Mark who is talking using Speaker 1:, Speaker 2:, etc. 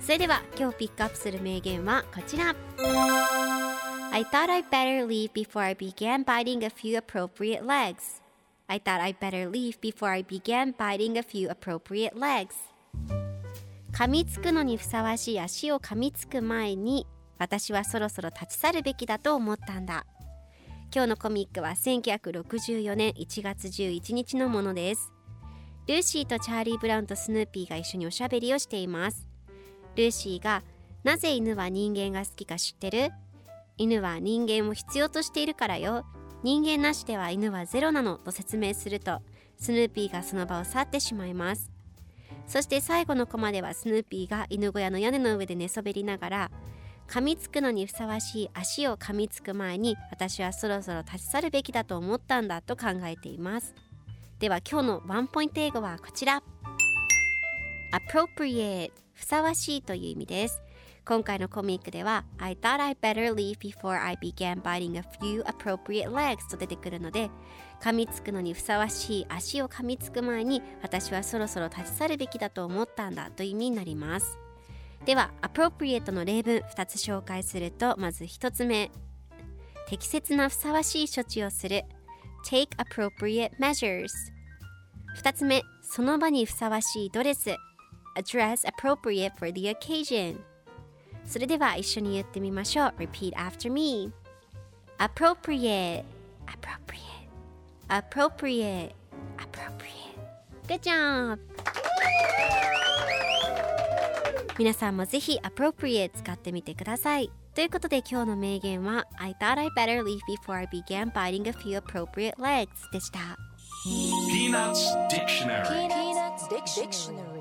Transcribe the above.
Speaker 1: それでは今日ピックアップする名言はこちら I thought I'd better leave before I began biting a few appropriate legs I thought I'd better leave before I began biting a few appropriate legs 噛みつくのにふさわしい足を噛みつく前に私はそろそろ立ち去るべきだと思ったんだ今日のコミックは1964年1月11日のものですルーシーとチャーリー・ブラウンとスヌーピーが一緒におしゃべりをしていますルーシーがなぜ犬は人間が好きか知ってる？犬は人間を必要としているからよ。人間なしでは犬はゼロなのと説明するとスヌーピーがその場を去ってしまいます。そして最後のコマではスヌーピーが犬小屋の屋根の上で寝そべりながら噛みつくのにふさわしい足を噛みつく前に私はそろそろ立ち去るべきだと思ったんだと考えています。では今日のワンポイント英語はこちら。Appropriate ふさわしいという意味です。今回のコミックでは I thought I better leave before I began biting a few appropriate legs と出てくるので噛みつくのにふさわしい足を噛みつく前に私はそろそろ立ち去るべきだと思ったんだという意味になります。では appropriate の例文2つ紹介するとまず1つ目。適切なふさわしい処置をする。Take appropriate measures 2つ目その場にふさわしいドレス。a dress appropriate for the occasion それでは一緒に言ってみましょう repeat after me appropriate appropriate appropriate appropriate good job 皆さんもぜひ appropriate 使ってみてくださいということで今日の名言は I thought I better leave before I began biting a few appropriate legs でした
Speaker 2: Peanuts Dictionary
Speaker 3: Peanuts Dictionary